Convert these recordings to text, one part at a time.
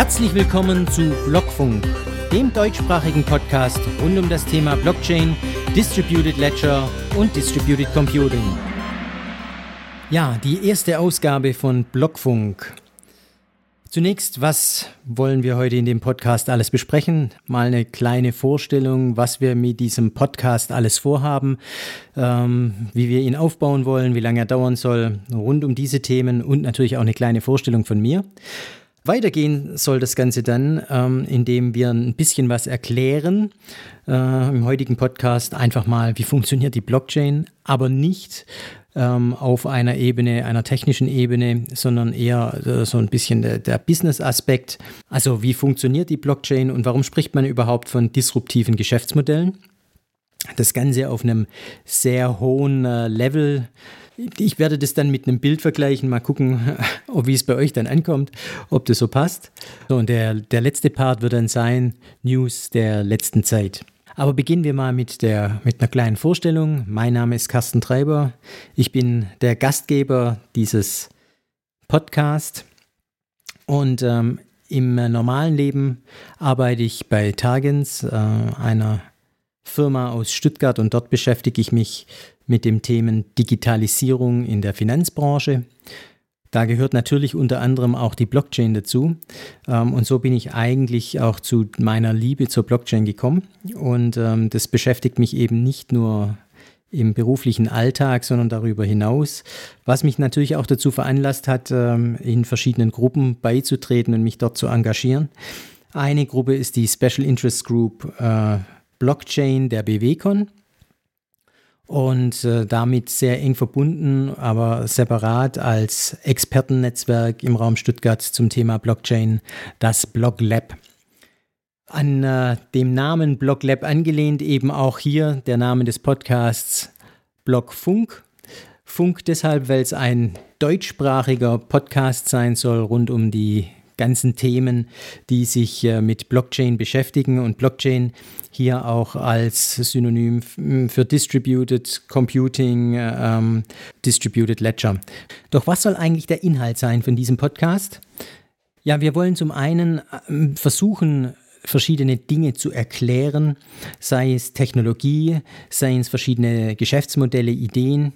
Herzlich willkommen zu Blockfunk, dem deutschsprachigen Podcast rund um das Thema Blockchain, Distributed Ledger und Distributed Computing. Ja, die erste Ausgabe von Blockfunk. Zunächst, was wollen wir heute in dem Podcast alles besprechen? Mal eine kleine Vorstellung, was wir mit diesem Podcast alles vorhaben, ähm, wie wir ihn aufbauen wollen, wie lange er dauern soll, rund um diese Themen und natürlich auch eine kleine Vorstellung von mir. Weitergehen soll das Ganze dann, ähm, indem wir ein bisschen was erklären. Äh, Im heutigen Podcast einfach mal, wie funktioniert die Blockchain, aber nicht ähm, auf einer Ebene, einer technischen Ebene, sondern eher äh, so ein bisschen der, der Business-Aspekt. Also wie funktioniert die Blockchain und warum spricht man überhaupt von disruptiven Geschäftsmodellen? Das Ganze auf einem sehr hohen äh, Level. Ich werde das dann mit einem Bild vergleichen, mal gucken, wie es bei euch dann ankommt, ob das so passt. So, und der, der letzte Part wird dann sein News der letzten Zeit. Aber beginnen wir mal mit, der, mit einer kleinen Vorstellung. Mein Name ist Carsten Treiber. Ich bin der Gastgeber dieses Podcasts. Und ähm, im normalen Leben arbeite ich bei Targens, äh, einer Firma aus Stuttgart. Und dort beschäftige ich mich mit dem Themen Digitalisierung in der Finanzbranche. Da gehört natürlich unter anderem auch die Blockchain dazu. Ähm, und so bin ich eigentlich auch zu meiner Liebe zur Blockchain gekommen. Und ähm, das beschäftigt mich eben nicht nur im beruflichen Alltag, sondern darüber hinaus, was mich natürlich auch dazu veranlasst hat, ähm, in verschiedenen Gruppen beizutreten und mich dort zu engagieren. Eine Gruppe ist die Special Interest Group äh, Blockchain der BWCon und äh, damit sehr eng verbunden, aber separat als Expertennetzwerk im Raum Stuttgart zum Thema Blockchain, das BlockLab. An äh, dem Namen BlockLab angelehnt eben auch hier der Name des Podcasts Blockfunk. Funk deshalb, weil es ein deutschsprachiger Podcast sein soll rund um die ganzen Themen, die sich äh, mit Blockchain beschäftigen und Blockchain hier auch als Synonym für Distributed Computing, äh, ähm, Distributed Ledger. Doch was soll eigentlich der Inhalt sein von diesem Podcast? Ja, wir wollen zum einen ähm, versuchen, verschiedene Dinge zu erklären, sei es Technologie, sei es verschiedene Geschäftsmodelle, Ideen,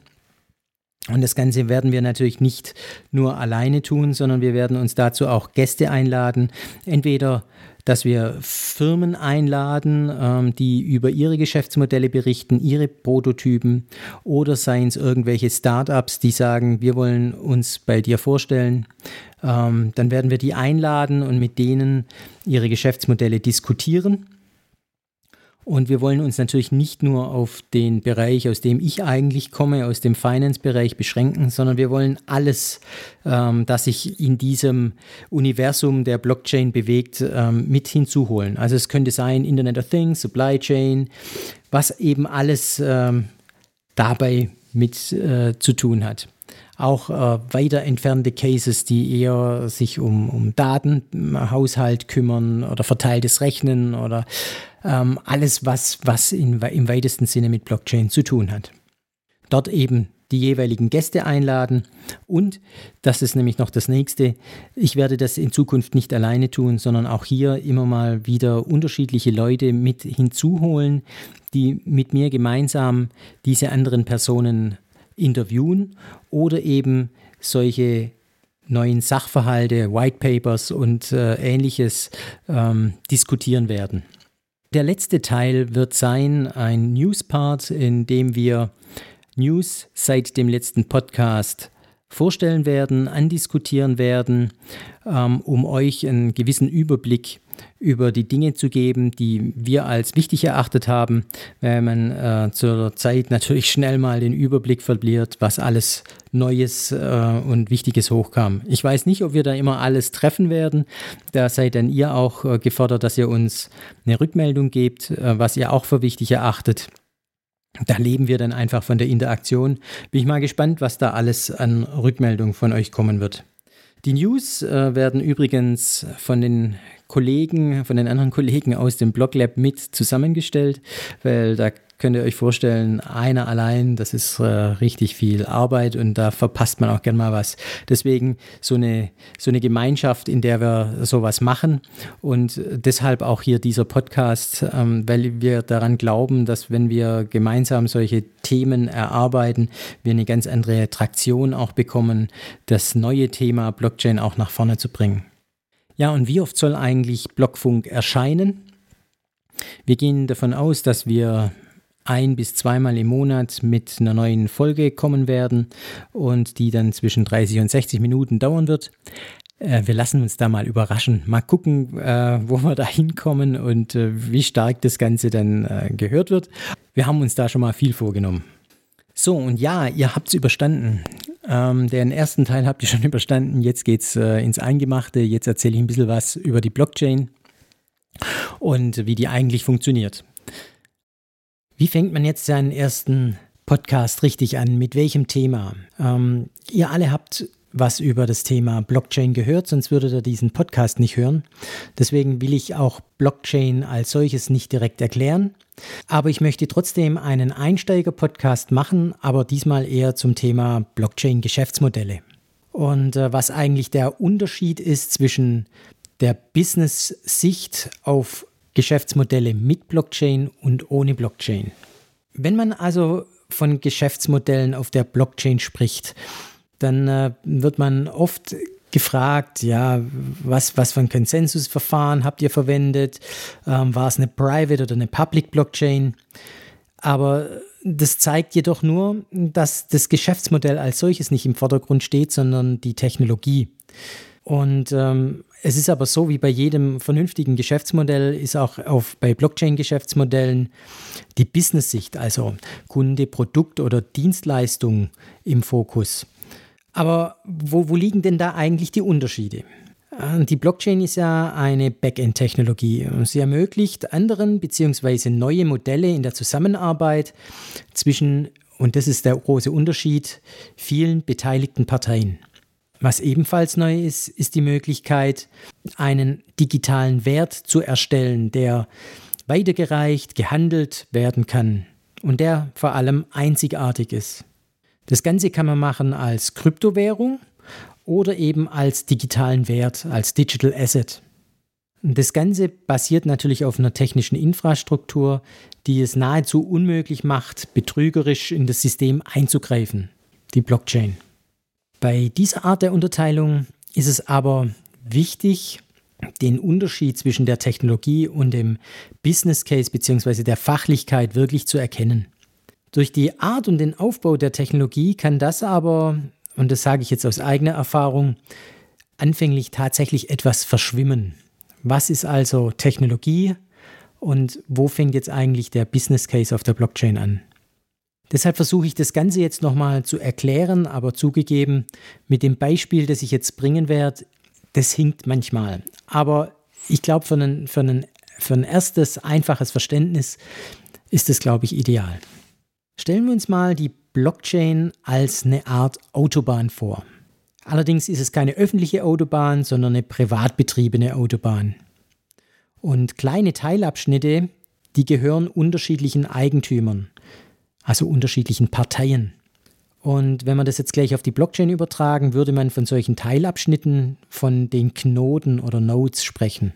und das Ganze werden wir natürlich nicht nur alleine tun, sondern wir werden uns dazu auch Gäste einladen. Entweder, dass wir Firmen einladen, ähm, die über ihre Geschäftsmodelle berichten, ihre Prototypen, oder seien es irgendwelche Startups, die sagen, wir wollen uns bei dir vorstellen. Ähm, dann werden wir die einladen und mit denen ihre Geschäftsmodelle diskutieren und wir wollen uns natürlich nicht nur auf den Bereich, aus dem ich eigentlich komme, aus dem Finance-Bereich beschränken, sondern wir wollen alles, ähm, das sich in diesem Universum der Blockchain bewegt, ähm, mit hinzuholen. Also es könnte sein Internet of Things, Supply Chain, was eben alles ähm, dabei mit äh, zu tun hat auch äh, weiter entfernte Cases, die eher sich um, um Datenhaushalt kümmern oder verteiltes Rechnen oder ähm, alles, was, was in, im weitesten Sinne mit Blockchain zu tun hat. Dort eben die jeweiligen Gäste einladen und, das ist nämlich noch das nächste, ich werde das in Zukunft nicht alleine tun, sondern auch hier immer mal wieder unterschiedliche Leute mit hinzuholen, die mit mir gemeinsam diese anderen Personen interviewen oder eben solche neuen Sachverhalte, White Papers und äh, ähnliches ähm, diskutieren werden. Der letzte Teil wird sein ein News-Part, in dem wir News seit dem letzten Podcast vorstellen werden, andiskutieren werden, ähm, um euch einen gewissen Überblick über die Dinge zu geben, die wir als wichtig erachtet haben, weil man äh, zur Zeit natürlich schnell mal den Überblick verliert, was alles Neues äh, und Wichtiges hochkam. Ich weiß nicht, ob wir da immer alles treffen werden. Da seid dann ihr auch äh, gefordert, dass ihr uns eine Rückmeldung gebt, äh, was ihr auch für wichtig erachtet. Da leben wir dann einfach von der Interaktion. Bin ich mal gespannt, was da alles an Rückmeldung von euch kommen wird. Die News äh, werden übrigens von den Kollegen, von den anderen Kollegen aus dem Bloglab mit zusammengestellt, weil da könnt ihr euch vorstellen, einer allein, das ist äh, richtig viel Arbeit und da verpasst man auch gern mal was. Deswegen so eine, so eine Gemeinschaft, in der wir sowas machen und deshalb auch hier dieser Podcast, ähm, weil wir daran glauben, dass wenn wir gemeinsam solche Themen erarbeiten, wir eine ganz andere Traktion auch bekommen, das neue Thema Blockchain auch nach vorne zu bringen. Ja, und wie oft soll eigentlich Blockfunk erscheinen? Wir gehen davon aus, dass wir ein bis zweimal im Monat mit einer neuen Folge kommen werden und die dann zwischen 30 und 60 Minuten dauern wird. Äh, wir lassen uns da mal überraschen, mal gucken, äh, wo wir da hinkommen und äh, wie stark das Ganze dann gehört wird. Wir haben uns da schon mal viel vorgenommen. So, und ja, ihr habt es überstanden. Ähm, den ersten Teil habt ihr schon überstanden. Jetzt geht's äh, ins Eingemachte. Jetzt erzähle ich ein bisschen was über die Blockchain und wie die eigentlich funktioniert. Wie fängt man jetzt seinen ersten Podcast richtig an? Mit welchem Thema? Ähm, ihr alle habt was über das Thema Blockchain gehört, sonst würdet ihr diesen Podcast nicht hören. Deswegen will ich auch Blockchain als solches nicht direkt erklären. Aber ich möchte trotzdem einen Einsteiger-Podcast machen, aber diesmal eher zum Thema Blockchain-Geschäftsmodelle. Und äh, was eigentlich der Unterschied ist zwischen der Business-Sicht auf Geschäftsmodelle mit Blockchain und ohne Blockchain. Wenn man also von Geschäftsmodellen auf der Blockchain spricht, dann äh, wird man oft gefragt, ja, was, was für ein Konsensusverfahren habt ihr verwendet? Ähm, war es eine Private oder eine Public Blockchain? Aber das zeigt jedoch nur, dass das Geschäftsmodell als solches nicht im Vordergrund steht, sondern die Technologie. Und ähm, es ist aber so, wie bei jedem vernünftigen Geschäftsmodell ist auch auf, bei Blockchain-Geschäftsmodellen die Business-Sicht, also Kunde, Produkt oder Dienstleistung im Fokus. Aber wo, wo liegen denn da eigentlich die Unterschiede? Äh, die Blockchain ist ja eine Backend-Technologie. Sie ermöglicht anderen bzw. neue Modelle in der Zusammenarbeit zwischen, und das ist der große Unterschied, vielen beteiligten Parteien. Was ebenfalls neu ist, ist die Möglichkeit, einen digitalen Wert zu erstellen, der weitergereicht, gehandelt werden kann und der vor allem einzigartig ist. Das Ganze kann man machen als Kryptowährung oder eben als digitalen Wert, als Digital Asset. Das Ganze basiert natürlich auf einer technischen Infrastruktur, die es nahezu unmöglich macht, betrügerisch in das System einzugreifen, die Blockchain. Bei dieser Art der Unterteilung ist es aber wichtig, den Unterschied zwischen der Technologie und dem Business Case bzw. der Fachlichkeit wirklich zu erkennen. Durch die Art und den Aufbau der Technologie kann das aber, und das sage ich jetzt aus eigener Erfahrung, anfänglich tatsächlich etwas verschwimmen. Was ist also Technologie und wo fängt jetzt eigentlich der Business Case auf der Blockchain an? Deshalb versuche ich das Ganze jetzt nochmal zu erklären, aber zugegeben, mit dem Beispiel, das ich jetzt bringen werde, das hinkt manchmal. Aber ich glaube, für ein, für, für ein erstes, einfaches Verständnis ist es, glaube ich, ideal. Stellen wir uns mal die Blockchain als eine Art Autobahn vor. Allerdings ist es keine öffentliche Autobahn, sondern eine privat betriebene Autobahn. Und kleine Teilabschnitte, die gehören unterschiedlichen Eigentümern, also unterschiedlichen Parteien. Und wenn man das jetzt gleich auf die Blockchain übertragen, würde man von solchen Teilabschnitten von den Knoten oder Nodes sprechen.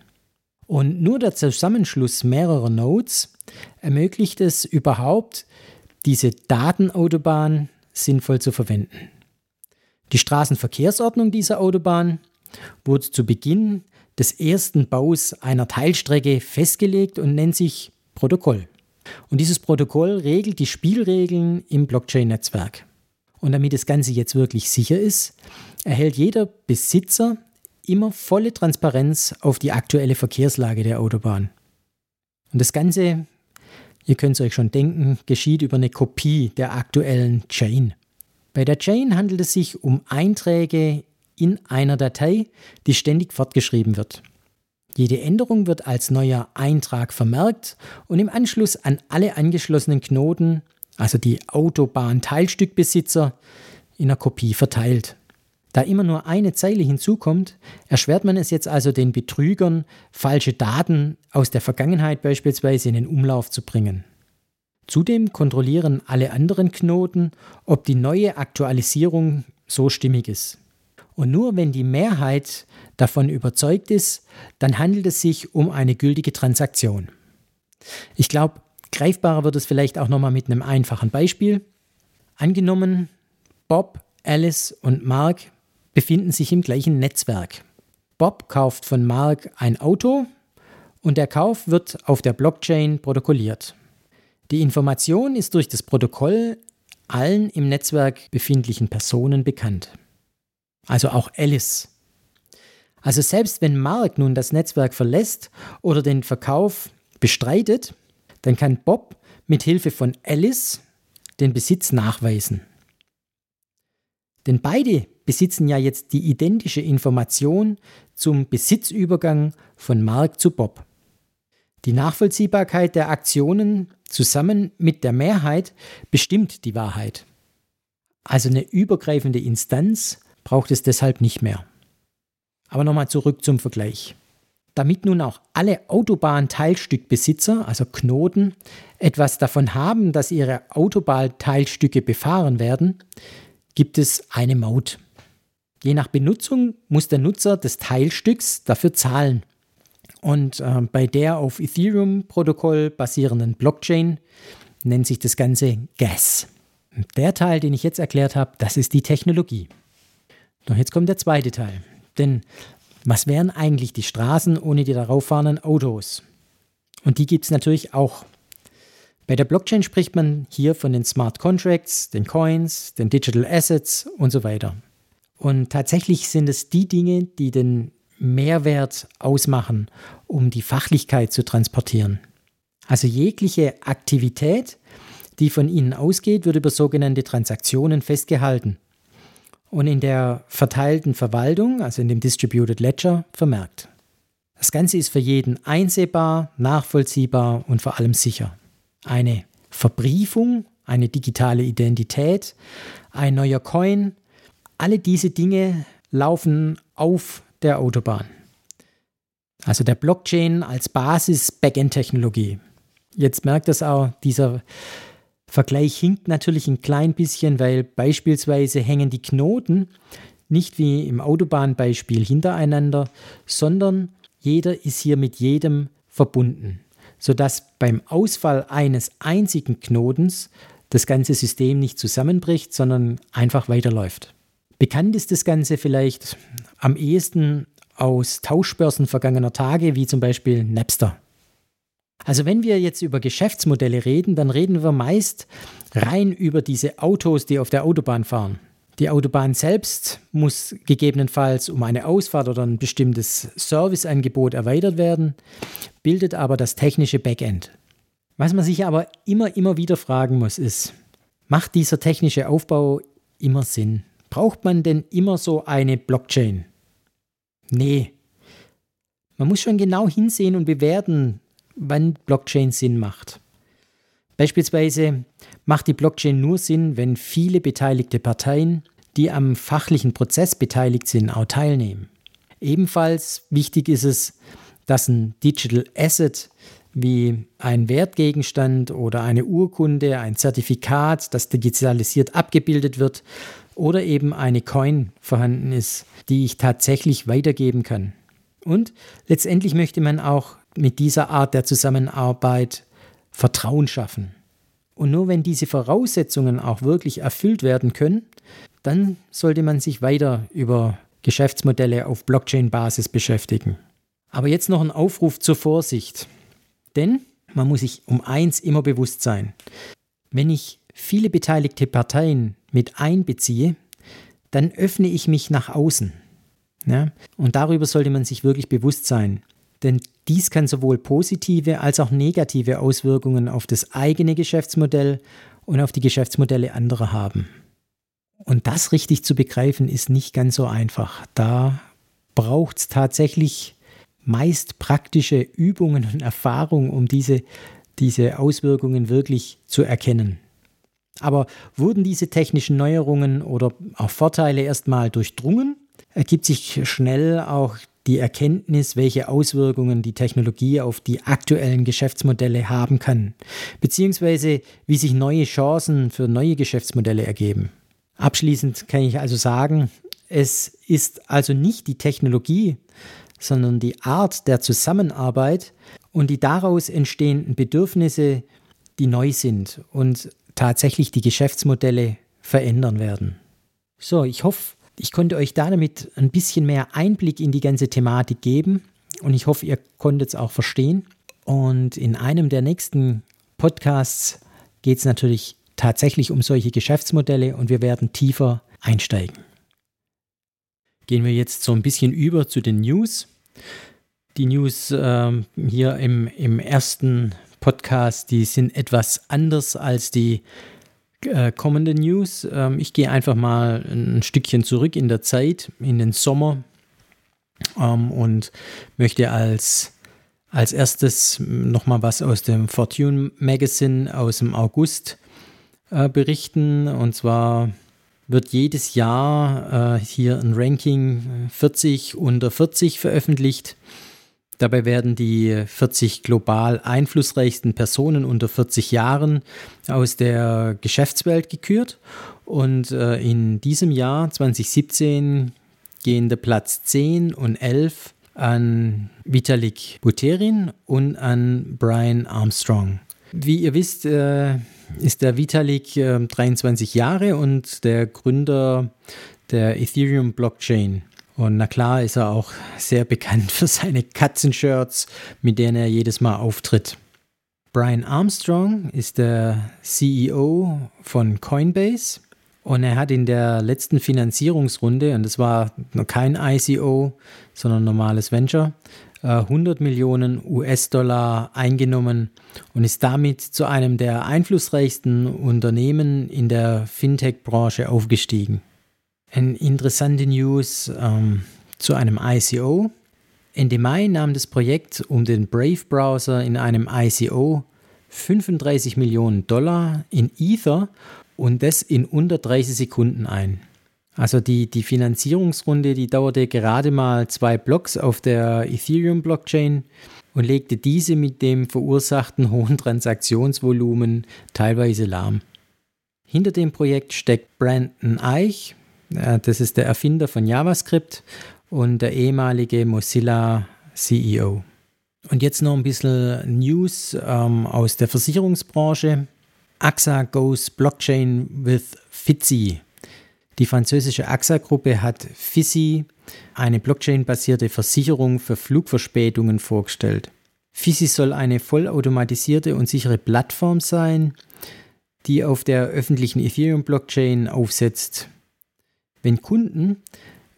Und nur der Zusammenschluss mehrerer Nodes ermöglicht es überhaupt, diese Datenautobahn sinnvoll zu verwenden. Die Straßenverkehrsordnung dieser Autobahn wurde zu Beginn des ersten Baus einer Teilstrecke festgelegt und nennt sich Protokoll. Und dieses Protokoll regelt die Spielregeln im Blockchain-Netzwerk. Und damit das Ganze jetzt wirklich sicher ist, erhält jeder Besitzer immer volle Transparenz auf die aktuelle Verkehrslage der Autobahn. Und das Ganze ihr könnt es euch schon denken, geschieht über eine Kopie der aktuellen Chain. Bei der Chain handelt es sich um Einträge in einer Datei, die ständig fortgeschrieben wird. Jede Änderung wird als neuer Eintrag vermerkt und im Anschluss an alle angeschlossenen Knoten, also die Autobahn-Teilstückbesitzer, in einer Kopie verteilt. Da immer nur eine Zeile hinzukommt, erschwert man es jetzt also den Betrügern, falsche Daten aus der Vergangenheit beispielsweise in den Umlauf zu bringen. Zudem kontrollieren alle anderen Knoten, ob die neue Aktualisierung so stimmig ist. Und nur wenn die Mehrheit davon überzeugt ist, dann handelt es sich um eine gültige Transaktion. Ich glaube, greifbarer wird es vielleicht auch nochmal mit einem einfachen Beispiel. Angenommen, Bob, Alice und Mark befinden sich im gleichen Netzwerk. Bob kauft von Mark ein Auto und der Kauf wird auf der Blockchain protokolliert. Die Information ist durch das Protokoll allen im Netzwerk befindlichen Personen bekannt. Also auch Alice. Also selbst wenn Mark nun das Netzwerk verlässt oder den Verkauf bestreitet, dann kann Bob mit Hilfe von Alice den Besitz nachweisen. Denn beide besitzen ja jetzt die identische Information zum Besitzübergang von Mark zu Bob. Die Nachvollziehbarkeit der Aktionen zusammen mit der Mehrheit bestimmt die Wahrheit. Also eine übergreifende Instanz braucht es deshalb nicht mehr. Aber nochmal zurück zum Vergleich. Damit nun auch alle Autobahnteilstückbesitzer, also Knoten, etwas davon haben, dass ihre Autobahnteilstücke befahren werden, gibt es eine Maut. Je nach Benutzung muss der Nutzer des Teilstücks dafür zahlen. Und äh, bei der auf Ethereum-Protokoll basierenden Blockchain nennt sich das Ganze Gas. Der Teil, den ich jetzt erklärt habe, das ist die Technologie. Doch jetzt kommt der zweite Teil. Denn was wären eigentlich die Straßen ohne die darauf fahrenden Autos? Und die gibt es natürlich auch. Bei der Blockchain spricht man hier von den Smart Contracts, den Coins, den Digital Assets und so weiter. Und tatsächlich sind es die Dinge, die den Mehrwert ausmachen, um die Fachlichkeit zu transportieren. Also jegliche Aktivität, die von ihnen ausgeht, wird über sogenannte Transaktionen festgehalten und in der verteilten Verwaltung, also in dem Distributed Ledger, vermerkt. Das Ganze ist für jeden einsehbar, nachvollziehbar und vor allem sicher. Eine Verbriefung, eine digitale Identität, ein neuer Coin, alle diese Dinge laufen auf der Autobahn. Also der Blockchain als Basis Backend-Technologie. Jetzt merkt das auch, dieser Vergleich hinkt natürlich ein klein bisschen, weil beispielsweise hängen die Knoten nicht wie im Autobahnbeispiel hintereinander, sondern jeder ist hier mit jedem verbunden, sodass beim Ausfall eines einzigen Knotens das ganze System nicht zusammenbricht, sondern einfach weiterläuft. Bekannt ist das Ganze vielleicht am ehesten aus Tauschbörsen vergangener Tage, wie zum Beispiel Napster. Also wenn wir jetzt über Geschäftsmodelle reden, dann reden wir meist rein über diese Autos, die auf der Autobahn fahren. Die Autobahn selbst muss gegebenenfalls um eine Ausfahrt oder ein bestimmtes Serviceangebot erweitert werden, bildet aber das technische Backend. Was man sich aber immer, immer wieder fragen muss, ist, macht dieser technische Aufbau immer Sinn? Braucht man denn immer so eine Blockchain? Nee. Man muss schon genau hinsehen und bewerten, wann Blockchain Sinn macht. Beispielsweise macht die Blockchain nur Sinn, wenn viele beteiligte Parteien, die am fachlichen Prozess beteiligt sind, auch teilnehmen. Ebenfalls wichtig ist es, dass ein Digital Asset wie ein Wertgegenstand oder eine Urkunde, ein Zertifikat, das digitalisiert abgebildet wird, oder eben eine Coin vorhanden ist, die ich tatsächlich weitergeben kann. Und letztendlich möchte man auch mit dieser Art der Zusammenarbeit Vertrauen schaffen. Und nur wenn diese Voraussetzungen auch wirklich erfüllt werden können, dann sollte man sich weiter über Geschäftsmodelle auf Blockchain-Basis beschäftigen. Aber jetzt noch ein Aufruf zur Vorsicht. Denn man muss sich um eins immer bewusst sein. Wenn ich viele beteiligte Parteien mit einbeziehe, dann öffne ich mich nach außen. Ja? Und darüber sollte man sich wirklich bewusst sein. Denn dies kann sowohl positive als auch negative Auswirkungen auf das eigene Geschäftsmodell und auf die Geschäftsmodelle anderer haben. Und das richtig zu begreifen ist nicht ganz so einfach. Da braucht es tatsächlich meist praktische Übungen und Erfahrung, um diese, diese Auswirkungen wirklich zu erkennen. Aber wurden diese technischen Neuerungen oder auch Vorteile erstmal durchdrungen, ergibt sich schnell auch die Erkenntnis, welche Auswirkungen die Technologie auf die aktuellen Geschäftsmodelle haben kann, beziehungsweise wie sich neue Chancen für neue Geschäftsmodelle ergeben. Abschließend kann ich also sagen, es ist also nicht die Technologie, sondern die Art der Zusammenarbeit und die daraus entstehenden Bedürfnisse, die neu sind und tatsächlich die Geschäftsmodelle verändern werden. So, ich hoffe, ich konnte euch damit ein bisschen mehr Einblick in die ganze Thematik geben und ich hoffe, ihr konntet es auch verstehen. Und in einem der nächsten Podcasts geht es natürlich tatsächlich um solche Geschäftsmodelle und wir werden tiefer einsteigen. Gehen wir jetzt so ein bisschen über zu den News. Die News ähm, hier im, im ersten Podcast, die sind etwas anders als die äh, kommenden News. Ähm, ich gehe einfach mal ein Stückchen zurück in der Zeit, in den Sommer ähm, und möchte als, als erstes nochmal was aus dem Fortune Magazine aus dem August äh, berichten. Und zwar wird jedes Jahr äh, hier ein Ranking 40 unter 40 veröffentlicht. Dabei werden die 40 global einflussreichsten Personen unter 40 Jahren aus der Geschäftswelt gekürt. Und äh, in diesem Jahr 2017 gehen der Platz 10 und 11 an Vitalik Buterin und an Brian Armstrong. Wie ihr wisst, äh, ist der Vitalik äh, 23 Jahre und der Gründer der Ethereum Blockchain. Und na klar ist er auch sehr bekannt für seine Katzenshirts, mit denen er jedes Mal auftritt. Brian Armstrong ist der CEO von Coinbase und er hat in der letzten Finanzierungsrunde, und das war kein ICO, sondern normales Venture, 100 äh, Millionen US-Dollar eingenommen und ist damit zu einem der einflussreichsten Unternehmen in der Fintech-Branche aufgestiegen. Eine interessante News ähm, zu einem ICO. Ende Mai nahm das Projekt um den Brave-Browser in einem ICO 35 Millionen Dollar in Ether und das in unter 30 Sekunden ein. Also die, die Finanzierungsrunde, die dauerte gerade mal zwei Blocks auf der Ethereum-Blockchain und legte diese mit dem verursachten hohen Transaktionsvolumen teilweise lahm. Hinter dem Projekt steckt Brandon Eich, das ist der Erfinder von JavaScript und der ehemalige Mozilla CEO. Und jetzt noch ein bisschen News ähm, aus der Versicherungsbranche. AXA goes Blockchain with Fitzy. Die französische AXA-Gruppe hat Fizzy, eine Blockchain-basierte Versicherung für Flugverspätungen, vorgestellt. Fizzy soll eine vollautomatisierte und sichere Plattform sein, die auf der öffentlichen Ethereum-Blockchain aufsetzt. Wenn Kunden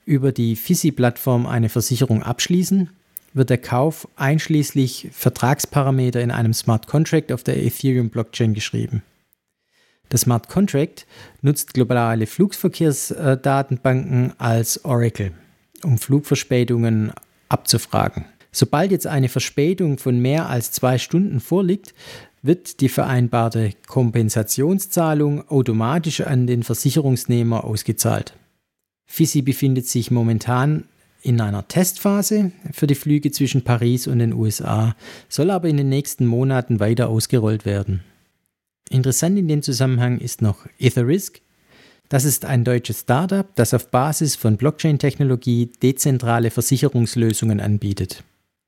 über die FISI-Plattform eine Versicherung abschließen, wird der Kauf einschließlich Vertragsparameter in einem Smart Contract auf der Ethereum-Blockchain geschrieben. Der Smart Contract nutzt globale Flugverkehrsdatenbanken als Oracle, um Flugverspätungen abzufragen. Sobald jetzt eine Verspätung von mehr als zwei Stunden vorliegt, wird die vereinbarte Kompensationszahlung automatisch an den Versicherungsnehmer ausgezahlt. FISI befindet sich momentan in einer Testphase für die Flüge zwischen Paris und den USA, soll aber in den nächsten Monaten weiter ausgerollt werden. Interessant in dem Zusammenhang ist noch Etherisk. Das ist ein deutsches Startup, das auf Basis von Blockchain-Technologie dezentrale Versicherungslösungen anbietet.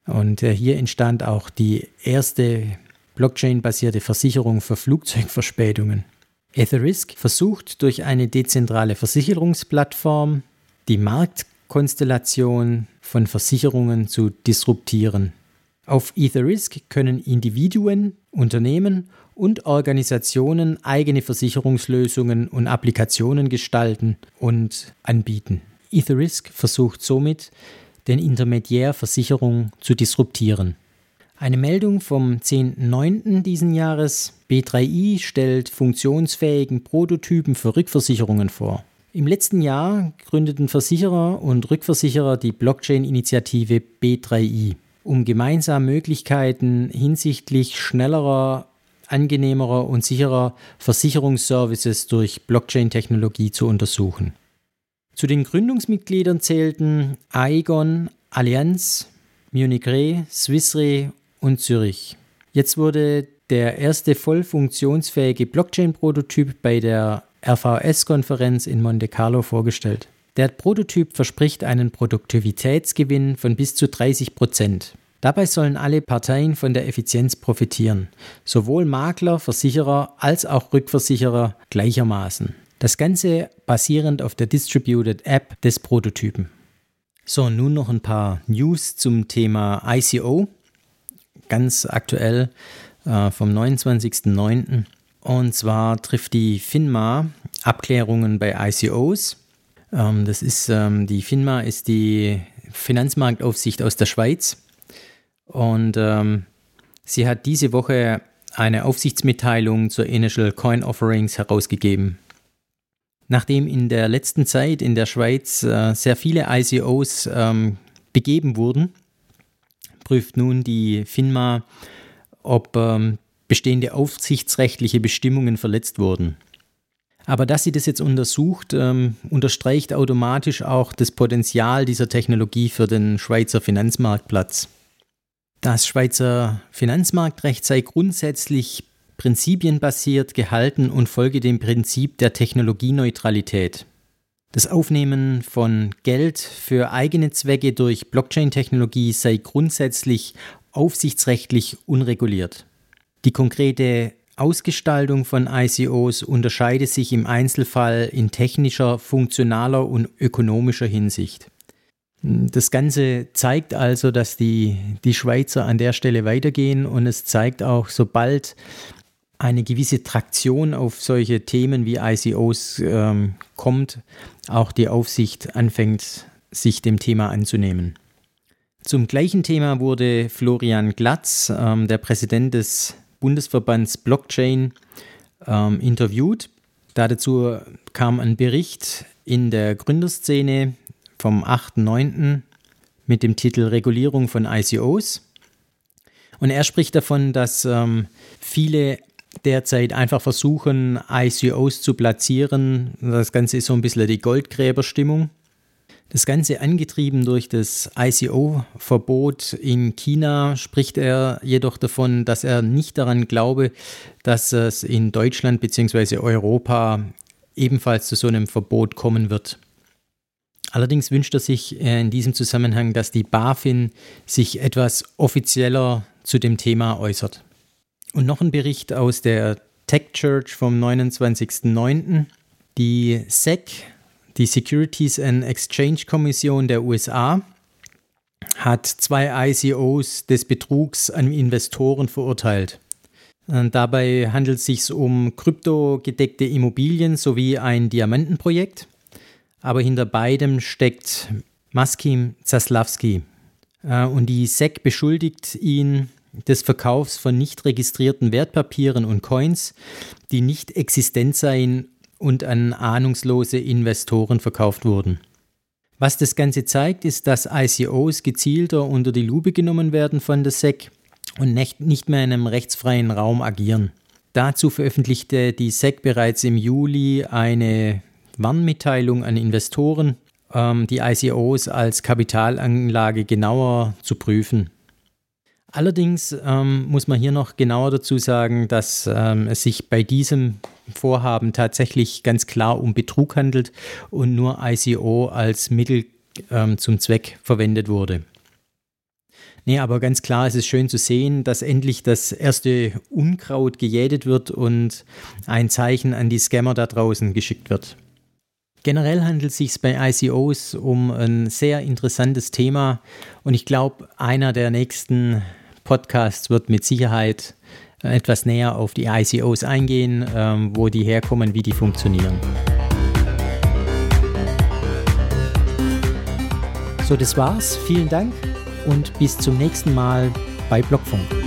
Und äh, hier entstand auch die erste Blockchain-basierte Versicherung für Flugzeugverspätungen. Etherisk versucht durch eine dezentrale Versicherungsplattform die Marktkonstellation von Versicherungen zu disruptieren. Auf Etherisk können Individuen, Unternehmen und Organisationen eigene Versicherungslösungen und Applikationen gestalten und anbieten. Etherisk versucht somit, den Intermediär Versicherung zu disruptieren. Eine Meldung vom 10.09. diesen Jahres. B3i stellt funktionsfähigen Prototypen für Rückversicherungen vor. Im letzten Jahr gründeten Versicherer und Rückversicherer die Blockchain-Initiative B3i, um gemeinsam Möglichkeiten hinsichtlich schnellerer, angenehmerer und sicherer Versicherungsservices durch Blockchain-Technologie zu untersuchen. Zu den Gründungsmitgliedern zählten Aegon, Allianz, Munich Re, Swiss Re und Zürich. Jetzt wurde der erste voll funktionsfähige Blockchain-Prototyp bei der RVS-Konferenz in Monte Carlo vorgestellt. Der Prototyp verspricht einen Produktivitätsgewinn von bis zu 30 Prozent. Dabei sollen alle Parteien von der Effizienz profitieren, sowohl Makler, Versicherer als auch Rückversicherer gleichermaßen. Das Ganze basierend auf der Distributed App des Prototypen. So, nun noch ein paar News zum Thema ICO. Ganz aktuell äh, vom 29.09. Und zwar trifft die FINMA Abklärungen bei ICOs. Ähm, das ist, ähm, die FINMA ist die Finanzmarktaufsicht aus der Schweiz. Und ähm, sie hat diese Woche eine Aufsichtsmitteilung zur Initial Coin Offerings herausgegeben. Nachdem in der letzten Zeit in der Schweiz äh, sehr viele ICOs ähm, begeben wurden, prüft nun die FINMA, ob ähm, bestehende aufsichtsrechtliche Bestimmungen verletzt wurden. Aber dass sie das jetzt untersucht, ähm, unterstreicht automatisch auch das Potenzial dieser Technologie für den Schweizer Finanzmarktplatz. Das Schweizer Finanzmarktrecht sei grundsätzlich prinzipienbasiert gehalten und folge dem Prinzip der Technologieneutralität. Das Aufnehmen von Geld für eigene Zwecke durch Blockchain-Technologie sei grundsätzlich aufsichtsrechtlich unreguliert. Die konkrete Ausgestaltung von ICOs unterscheidet sich im Einzelfall in technischer, funktionaler und ökonomischer Hinsicht. Das Ganze zeigt also, dass die, die Schweizer an der Stelle weitergehen und es zeigt auch, sobald eine gewisse Traktion auf solche Themen wie ICOs ähm, kommt, auch die Aufsicht anfängt, sich dem Thema anzunehmen. Zum gleichen Thema wurde Florian Glatz, ähm, der Präsident des Bundesverbands Blockchain, ähm, interviewt. Dazu kam ein Bericht in der Gründerszene vom 8.9. mit dem Titel Regulierung von ICOs. Und er spricht davon, dass ähm, viele derzeit einfach versuchen, ICOs zu platzieren. Das Ganze ist so ein bisschen die Goldgräberstimmung. Das Ganze angetrieben durch das ICO-Verbot in China spricht er jedoch davon, dass er nicht daran glaube, dass es in Deutschland bzw. Europa ebenfalls zu so einem Verbot kommen wird. Allerdings wünscht er sich äh, in diesem Zusammenhang, dass die BaFin sich etwas offizieller zu dem Thema äußert. Und noch ein Bericht aus der Tech Church vom 29.09. Die SEC, die Securities and Exchange Kommission der USA, hat zwei ICOs des Betrugs an Investoren verurteilt. Dabei handelt es sich um kryptogedeckte Immobilien sowie ein Diamantenprojekt. Aber hinter beidem steckt Maskim Zaslavski. Äh, und die SEC beschuldigt ihn, des Verkaufs von nicht registrierten Wertpapieren und Coins, die nicht existent seien und an ahnungslose Investoren verkauft wurden. Was das Ganze zeigt, ist, dass ICOs gezielter unter die Lupe genommen werden von der SEC und nicht mehr in einem rechtsfreien Raum agieren. Dazu veröffentlichte die SEC bereits im Juli eine Warnmitteilung an Investoren, ähm, die ICOs als Kapitalanlage genauer zu prüfen. Allerdings ähm, muss man hier noch genauer dazu sagen, dass ähm, es sich bei diesem Vorhaben tatsächlich ganz klar um Betrug handelt und nur ICO als Mittel ähm, zum Zweck verwendet wurde. Nee, aber ganz klar ist es schön zu sehen, dass endlich das erste Unkraut gejätet wird und ein Zeichen an die Scammer da draußen geschickt wird. Generell handelt es sich bei ICOs um ein sehr interessantes Thema und ich glaube, einer der nächsten Podcast wird mit Sicherheit äh, etwas näher auf die ICOs eingehen, ähm, wo die herkommen, wie die funktionieren. So, das war's. Vielen Dank und bis zum nächsten Mal bei Blockfunk.